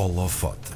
Holofote.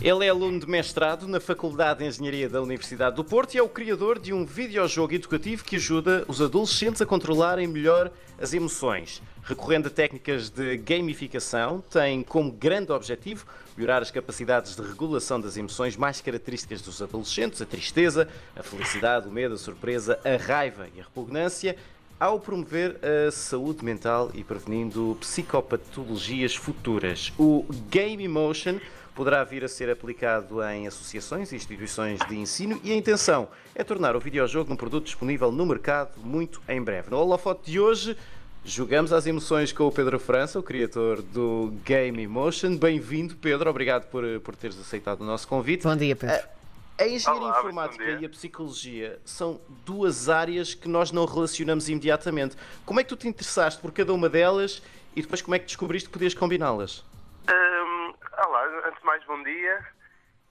Ele é aluno de mestrado na Faculdade de Engenharia da Universidade do Porto e é o criador de um videojogo educativo que ajuda os adolescentes a controlarem melhor as emoções. Recorrendo a técnicas de gamificação, tem como grande objetivo melhorar as capacidades de regulação das emoções mais características dos adolescentes, a tristeza, a felicidade, o medo, a surpresa, a raiva e a repugnância, ao promover a saúde mental e prevenindo psicopatologias futuras. O Game Emotion poderá vir a ser aplicado em associações e instituições de ensino e a intenção é tornar o videojogo um produto disponível no mercado muito em breve. No holofote de hoje, jogamos às emoções com o Pedro França, o criador do Game Emotion. Bem-vindo, Pedro. Obrigado por, por teres aceitado o nosso convite. Bom dia, Pedro. A engenharia Olá, informática e a psicologia são duas áreas que nós não relacionamos imediatamente. Como é que tu te interessaste por cada uma delas e depois como é que descobriste que podias combiná-las? Hum, olá, antes de mais, bom dia.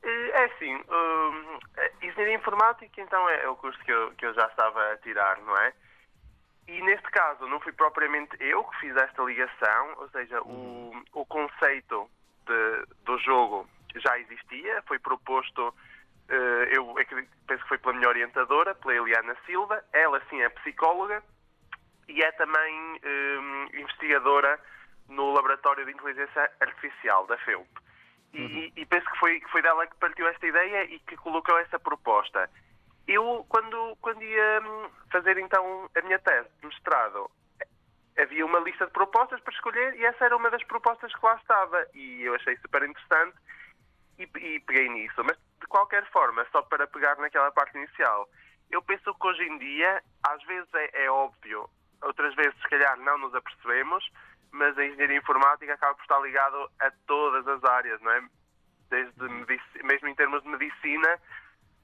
Eh, É assim, a Engenharia Informática então é, é o curso que eu, que eu já estava a tirar, não é? E neste caso não fui propriamente eu que fiz esta ligação, ou seja, o, o conceito de- do jogo já existia, foi proposto, eu acredito- penso que foi pela minha orientadora, pela Eliana Silva, ela sim é psicóloga e é também hum, investigadora no Laboratório de Inteligência Artificial da FEUP. E, e- e penso que foi, que foi dela que partiu esta ideia e que colocou essa proposta. Eu, quando, quando ia hum, fazer então a minha tese de mestrado, havia uma lista de propostas para escolher e essa era uma das propostas que lá estava. E eu achei super interessante e, e peguei nisso. Mas, de qualquer forma, só para pegar naquela parte inicial, eu penso que hoje em dia, às vezes é, é óbvio, outras vezes, se calhar, não nos apercebemos, mas a engenharia informática acaba por estar ligado a todas as áreas, não é? Desde mesmo em termos de medicina,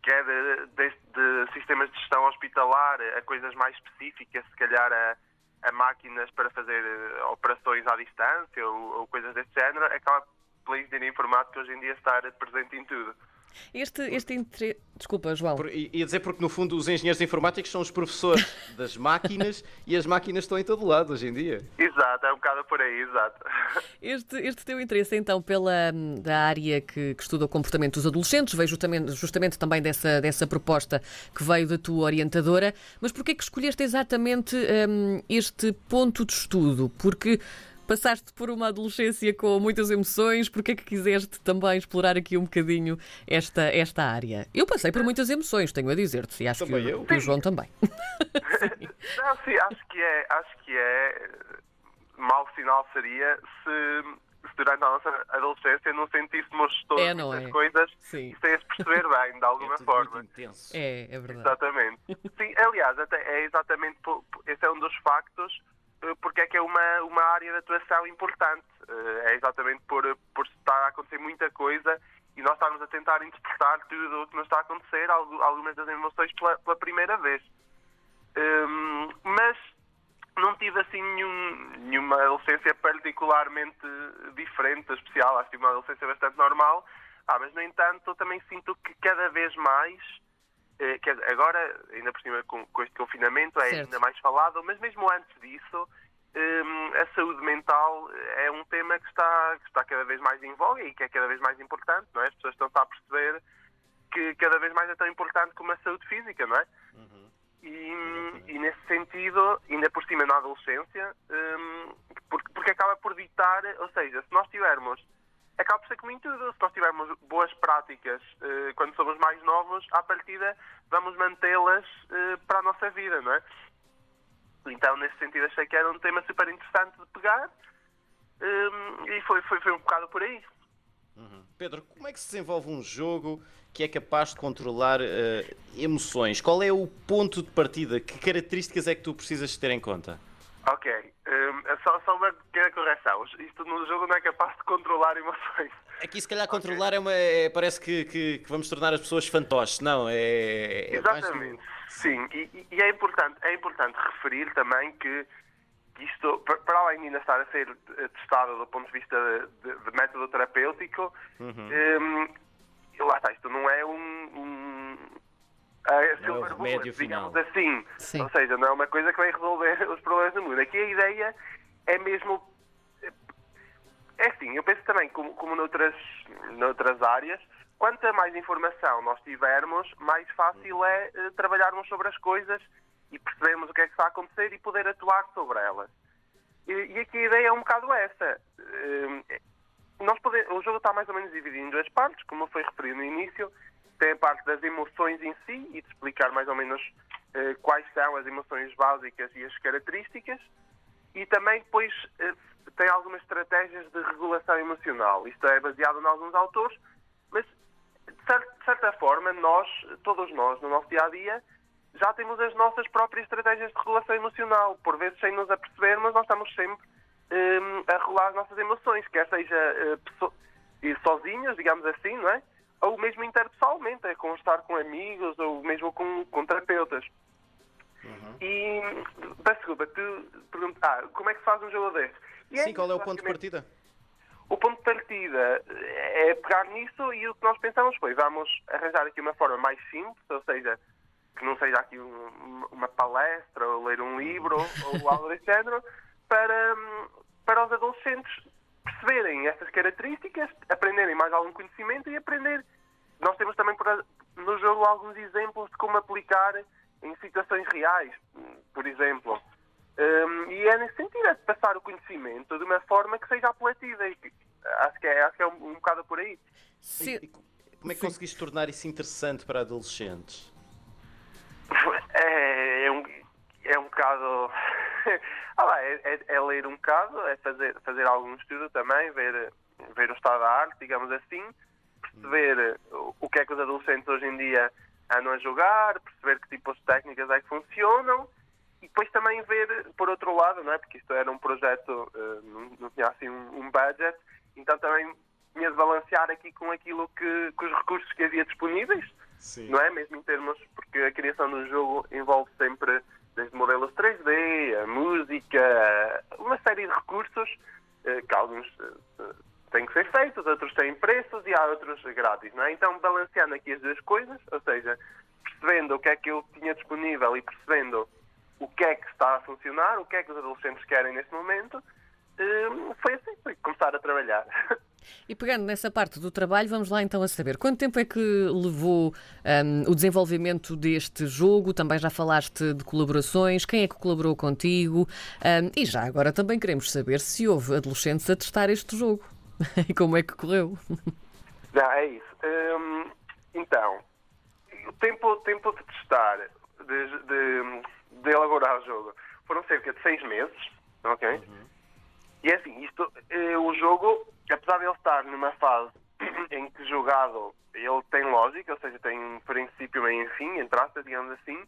que é de, desde de sistemas de gestão hospitalar a coisas mais específicas, se calhar a, a máquinas para fazer eh, operações à distância ou, ou coisas desse género, acaba pela engenharia informática hoje em dia estar presente em tudo. Este, este entre... Desculpa, João. Por- Ia dizer porque, no fundo, os engenheiros informáticos são os professores das máquinas e as máquinas estão em todo lado hoje em dia. Exato, é um bocado por aí, exato. Este, este teu interesse, então, pela da área que, que estuda o comportamento dos adolescentes, veio justamente, justamente também dessa, dessa proposta que veio da tua orientadora, mas porquê que escolheste exatamente hum, este ponto de estudo? Porque passaste por uma adolescência com muitas emoções, porquê é que quiseste também explorar aqui um bocadinho esta, esta área? Eu passei por muitas emoções, tenho a dizer-te, e acho que Também o, eu. que o João também. Não, sim, acho que é, acho que é mau sinal seria se, se durante a nossa adolescência não sentíssemos todas É, não as é? coisas Sim. e sem as perceber bem, de alguma É tudo forma. muito intenso. É, é verdade. Exatamente. Sim, aliás, até é exatamente esse é um dos factos porque é que é uma, uma área de atuação importante. Eh, É exatamente por, por estar a acontecer muita coisa e nós estarmos a tentar interpretar tudo o que nos está a acontecer, algu- algumas das emoções pela, pela primeira vez. Hum, mas não tive assim nenhum- nenhuma adolescência particularmente diferente, especial. Acho que uma adolescência bastante normal. Ah, mas, no entanto, eu também sinto que cada vez mais, eh, agora, ainda por cima com, com este confinamento, é Certo. ainda mais falado, mas mesmo antes disso, hum, a saúde mental é um tema que está, que está cada vez mais em voga e que é cada vez mais importante, não é? As pessoas estão-se a perceber que cada vez mais é tão importante como a saúde física, não é? E, e nesse sentido, ainda por cima na adolescência, hum, porque, porque acaba por ditar, ou seja, se nós tivermos, acaba por ser como em tudo, se nós tivermos boas práticas eh, quando somos mais novos, à partida vamos mantê-las eh, para a nossa vida, não é? Então, nesse sentido, achei que era um tema super interessante de pegar hum, e foi, foi, foi um bocado por aí. Pedro, como é que se desenvolve um jogo que é capaz de controlar eh, emoções? Qual é o ponto de partida? Que características é que tu precisas ter em conta? Ok, só, só uma pequena correção. Isto no jogo não é capaz de controlar emoções. Aqui, se calhar, controlar é uma. é- parece que, que- que vamos tornar as pessoas fantoches. Não, é. é mais um- Exatamente. Sim, e, e- é, importante, é importante referir também que isto, pa- para além de ainda estar a ser eh, testado do ponto de vista de, de método terapêutico, hum, lá está, isto não é um. um a silver é o bullet, digamos final. assim. Sim. Ou seja, não é uma coisa que vai resolver os problemas do mundo. Aqui a ideia é mesmo é assim, eu penso também, como, como noutras, noutras áreas, quanta mais informação nós tivermos, mais fácil é uh, trabalharmos sobre as coisas e percebermos o que é que está a acontecer e poder atuar sobre elas. E, e aqui a ideia é um bocado essa. Uh, nós podemos, o jogo está mais ou menos dividido em duas partes, como foi referido no início. Tem a parte das emoções em si e de explicar mais ou menos uh, quais são as emoções básicas e as características. E também depois tem algumas estratégias de regulação emocional. Isto é baseado em alguns autores, mas de certa forma, nós, todos nós, no nosso dia a dia, já temos as nossas próprias estratégias de regulação emocional. Por vezes, sem nos apercebermos, nós estamos sempre um, a regular as nossas emoções, quer seja uh, sozinhos, digamos assim, não é? Ou mesmo interpessoalmente, é com estar com amigos ou mesmo com, com terapeutas. Uhum. E, peço desculpa, tu perguntas, ah, como é que se faz um jogo desse? E Sim, é qual é o ponto de partida? O ponto de partida é pegar nisso e o que nós pensamos foi vamos arranjar aqui uma forma mais simples, ou seja, que não seja aqui um, uma palestra ou ler um livro ou algo desse género, para, para os adolescentes perceberem essas características, aprenderem mais algum conhecimento e aprender. Nós temos também no jogo alguns exemplos de como aplicar em situações reais. Por exemplo, um, e é nesse sentido, é de passar o conhecimento de uma forma que seja apelativa. E, acho que é, acho que é um, um bocado por aí. Sim. E, como é que Sim. conseguiste tornar isso interessante para adolescentes? É, é um, é um bocado. ah, lá, é, é, é, ler um bocado, é fazer, fazer algum estudo também, ver, ver o estado da arte, digamos assim, perceber hum. o que é que os adolescentes hoje em dia andam a jogar, perceber que tipos de técnicas é que funcionam e depois também ver, por outro lado, não é? porque isto era um projeto, uh, não, tinha assim um, budget, então também tinha de balancear aqui com aquilo que, com os recursos que havia disponíveis, Sim. não é? Mesmo em termos, porque a criação do jogo envolve sempre desde modelos 3D, a música, uma série de recursos, uh, que alguns uh, têm que ser feitos, outros têm preços e há outros grátis, não é? Então balanceando aqui as duas coisas, ou seja, percebendo o que é que eu tinha disponível e percebendo o que é que está a funcionar, o que é que os adolescentes querem neste momento, hum, foi assim, foi começar a trabalhar. E pegando nessa parte do trabalho, vamos lá então a saber quanto tempo é que levou um, o desenvolvimento deste jogo? Também já falaste de colaborações, quem é que colaborou contigo? Um, e já agora também queremos saber se houve adolescentes a testar este jogo e como é que correu. Não, é isso. Hum, então, o tempo, tempo de testar, de, de de elaborar o jogo foram cerca de seis meses, ok? Uhum. E é assim, isto, eh, o jogo, apesar de ele estar numa fase em que jogado ele tem lógica, ou seja, tem um princípio, meio e fim, entre aspas, digamos assim,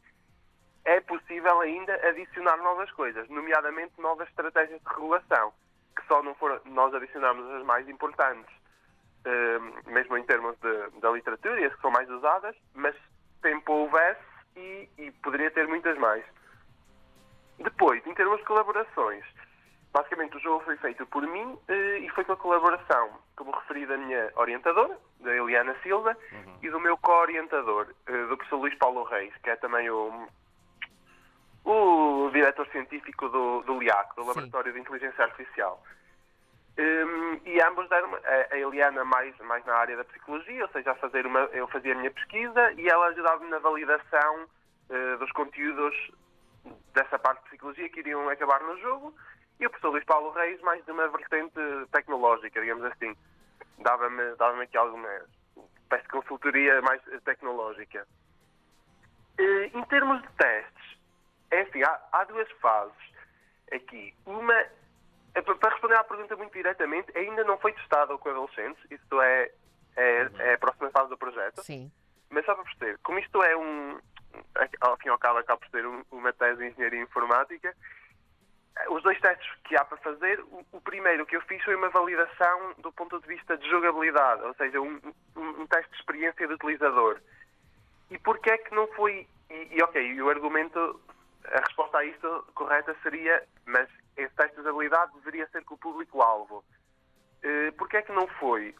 é possível ainda adicionar novas coisas, nomeadamente novas estratégias de regulação, que só não for nós adicionarmos as mais importantes, eh, mesmo em termos de, da literatura, e as que são mais usadas, mas tempo houvesse e, e poderia ter muitas mais. Depois, em termos de colaborações, basicamente o jogo foi feito por mim eh, e foi com a colaboração, como referi, da minha orientadora, da Eliana Silva, uhum. e do meu co-orientador, eh, do professor Luís Paulo Reis, que é também o, o diretor científico do, do LIAC, do Laboratório Sim. de Inteligência Artificial. Um, e ambos deram a, a Eliana mais, mais na área da psicologia, ou seja, a fazer uma, eu fazia a minha pesquisa e ela ajudava-me na validação uh, dos conteúdos dessa parte de psicologia que iriam acabar no jogo, e o professor Luís Paulo Reis mais de uma vertente tecnológica, digamos assim. Dava-me dava aqui alguma de consultoria mais tecnológica. Em termos de testes, é assim, há, há duas fases aqui. Uma, é, para responder à pergunta muito diretamente, ainda não foi testado com adolescentes, isto é, é, é a próxima fase do projeto. Sim. Mas só para perceber, como isto é um, ao fim e ao cabo acaba por ser uma tese de engenharia informática. Os dois testes que há para fazer, o, primeiro que eu fiz foi uma validação do ponto de vista de jogabilidade, ou seja, um, um, teste de experiência de utilizador. E porquê é que não foi. E, e ok, o argumento, a resposta a isto correta seria, mas esse teste de usabilidade deveria ser com o público-alvo. Uh, porquê é que não foi?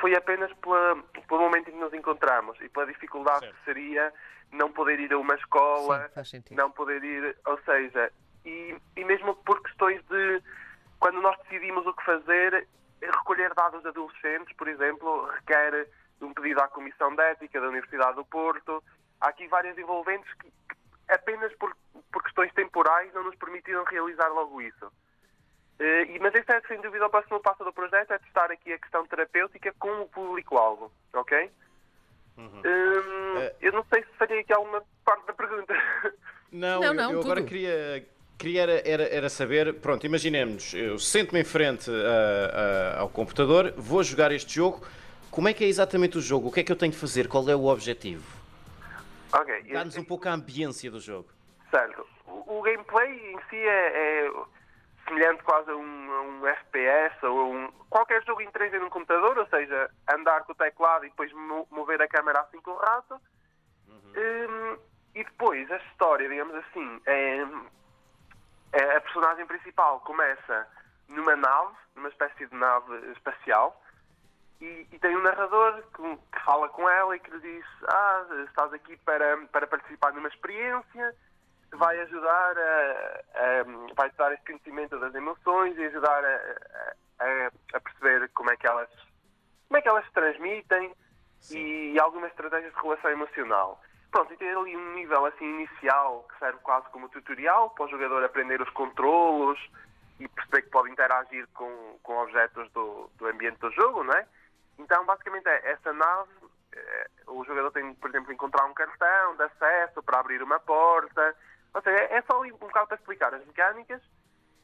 Foi apenas pela, pelo momento em que nos encontramos e pela dificuldade certo. que seria não poder ir a uma escola, Sim, não poder ir, ou seja, e, e mesmo por questões de quando nós decidimos o que fazer, recolher dados de adolescentes, por exemplo, requer um pedido à Comissão de Ética da Universidade do Porto. Há aqui várias envolventes que, que apenas por, por, questões temporais não nos permitiram realizar logo isso. Uh, e, mas este é, sem dúvida, o próximo passo do projeto, é testar aqui a questão terapêutica com o público-alvo, ok? Uhum. Um, uh, eu não sei se faria aqui alguma parte da pergunta. Não, não, não eu, eu agora queria, queria era, era, era, saber, pronto, imaginemos, eu sento-me em frente a, a, ao computador, vou jogar este jogo, como é que é exatamente o jogo? O que é que eu tenho de fazer? Qual é o objetivo? Ok. Dá-nos um pouco a ambiência do jogo. Certo. O, o gameplay em si é, é semelhante quase a um, a um, FPS ou um, qualquer jogo em 3D num computador, ou seja, andar com o teclado e depois mover a câmera assim com o rato. Uhum. Um, e depois a história, digamos assim, é, é, a personagem principal começa numa nave, numa espécie de nave espacial, e, e, tem um narrador que, que, fala com ela e que lhe diz: Ah, estás aqui para, para participar numa experiência, vai ajudar a, a vai te dar esse conhecimento das emoções e ajudar a, a, a, perceber como é que elas como é que elas se transmitem e, e algumas estratégias de relação emocional. Pronto, e tem ali um nível assim inicial que serve quase como tutorial para o jogador aprender os controlos e perceber que pode interagir com, com objetos do, do ambiente do jogo, não é? Então, basicamente, é essa nave. É, o jogador tem, por exemplo, encontrar um cartão de acesso para abrir uma porta. Ou seja, é só um bocado para explicar as mecânicas.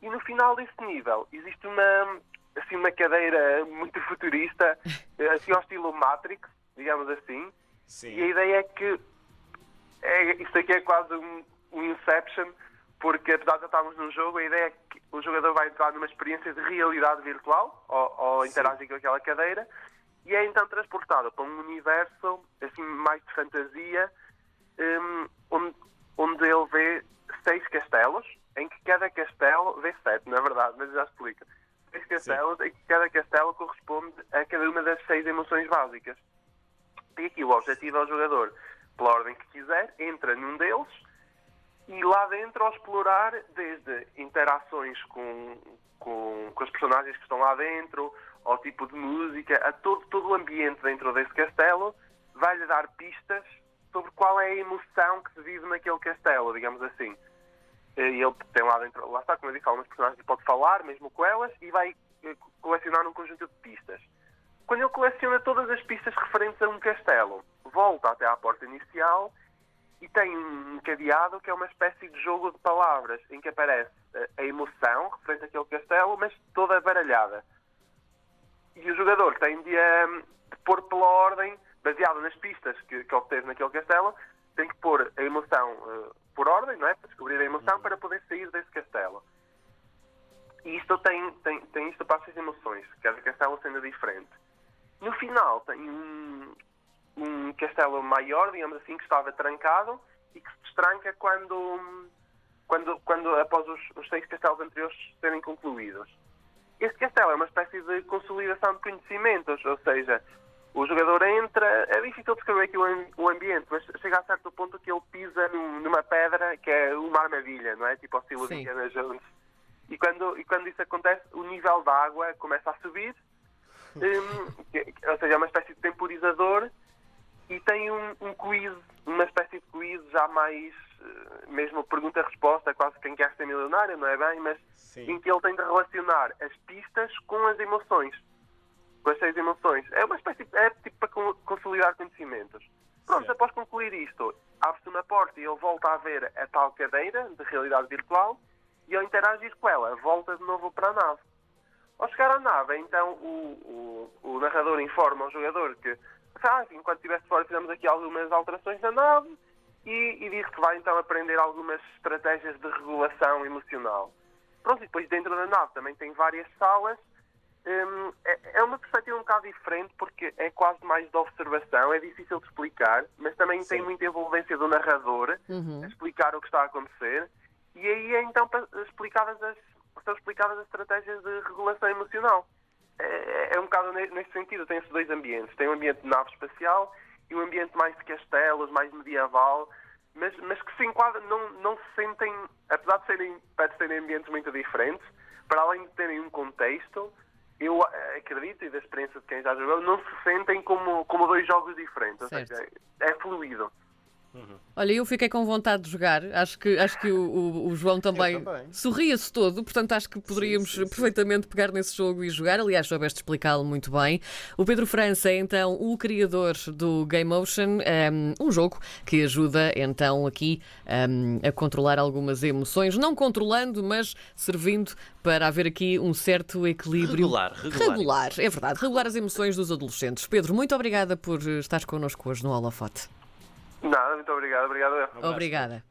E no final desse nível existe uma, assim, uma cadeira muito futurista, assim ao estilo Matrix, digamos assim. Sim. E a ideia é que é, isto aqui é quase um, um Inception, porque apesar de estarmos num jogo, a ideia é que o jogador vai entrar numa experiência de realidade virtual ao, ao interagir com aquela cadeira e é então transportado para um universo assim mais de fantasia um, onde, onde ele vê seis castelos em que cada castelo vê sete, na verdade, mas já explico. Seis castelos Sim. em que cada castelo corresponde a cada uma das seis emoções básicas. E aqui o objetivo é o jogador, pela ordem que quiser, entra num deles e lá dentro ao explorar desde interações com, com, com as personagens que estão lá dentro, ao tipo de música, a todo, todo o ambiente dentro desse castelo, vai-lhe dar pistas sobre qual é a emoção que se vive naquele castelo, digamos assim. E ele tem lá dentro, lá está, como eu disse, algumas personagens pode falar, mesmo com elas, e vai eh, colecionar um conjunto de pistas. Quando ele coleciona todas as pistas referentes a um castelo, volta até à porta inicial e tem um cadeado que é uma espécie de jogo de palavras, em que aparece a emoção referente àquele castelo, mas toda baralhada e o jogador tem de, um, de pôr pela ordem, baseado nas pistas que, que obteve naquele castelo, tem que pôr a emoção uh, por ordem, não é? Para descobrir a emoção uhum. para poder sair desse castelo. E isto tem, tem, tem isto para as emoções, cada castelo sendo diferente. No final tem um, um castelo maior, digamos assim, que estava trancado e que se destranca quando, quando, quando após os, os seis castelos anteriores serem concluídos. Este castelo é uma espécie de consolidação de conhecimentos, ou seja, o jogador entra, é difícil descrever aqui o ambiente, mas chega a certo ponto que ele pisa numa pedra que é uma armadilha, não é? Tipo ao estilo de Indiana Jones. E quando, e quando isso acontece, o nível da água começa a subir, um, que, ou seja, é uma espécie de temporizador e tem um, um quiz, uma espécie de quiz já mais mesmo pergunta-resposta, quase quem quer ser milionário, não é bem? Mas Sim. em que ele tem de relacionar as pistas com as emoções, com as seis emoções. É uma espécie, é tipo para consolidar conhecimentos. Pronto, Sim. após concluir isto, abre-se uma porta e ele volta a ver a tal cadeira de realidade virtual e ao interagir com ela, volta de novo para a nave. Ao chegar à nave, então o, o, o narrador informa ao jogador que, ah, enquanto estivesse fora, fizemos aqui algumas alterações na nave e, e diz que vai então aprender algumas estratégias de regulação emocional. Pronto, e depois dentro da nave também tem várias salas. Hum, é, é, uma perspectiva um bocado diferente porque é quase mais de observação, é difícil de explicar, mas também Sim. tem muita envolvência do narrador uhum. a explicar o que está a acontecer. E aí é então explicadas as, são explicadas as estratégias de regulação emocional. É, é um bocado neste sentido, tem-se dois ambientes. Tem um ambiente de nave espacial e um ambiente mais de castelos, mais medieval, mas, mas que se enquadram, não, não se sentem, apesar de serem, de serem ambientes muito diferentes, para além de terem um contexto, eu acredito, e da experiência de quem já jogou, não se sentem como, como dois jogos diferentes. Ou Certo. seja, é fluido. Olha, eu fiquei com vontade de jogar. Acho que, acho que o, o- o João também, também. sorria-se todo, portanto acho que poderíamos perfeitamente pegar nesse jogo e jogar. Aliás, soubeste explicá-lo muito bem. O Pedro França é então o criador do Game Motion, um, um jogo que ajuda então aqui um, a controlar algumas emoções, não controlando, mas servindo para haver aqui um certo equilíbrio. Regular, regular. Regular, é verdade. Regular as emoções dos adolescentes. Pedro, muito obrigada por eh, estares connosco hoje no Holofote. Nada, muito obrigado. Obrigado. Obrigada.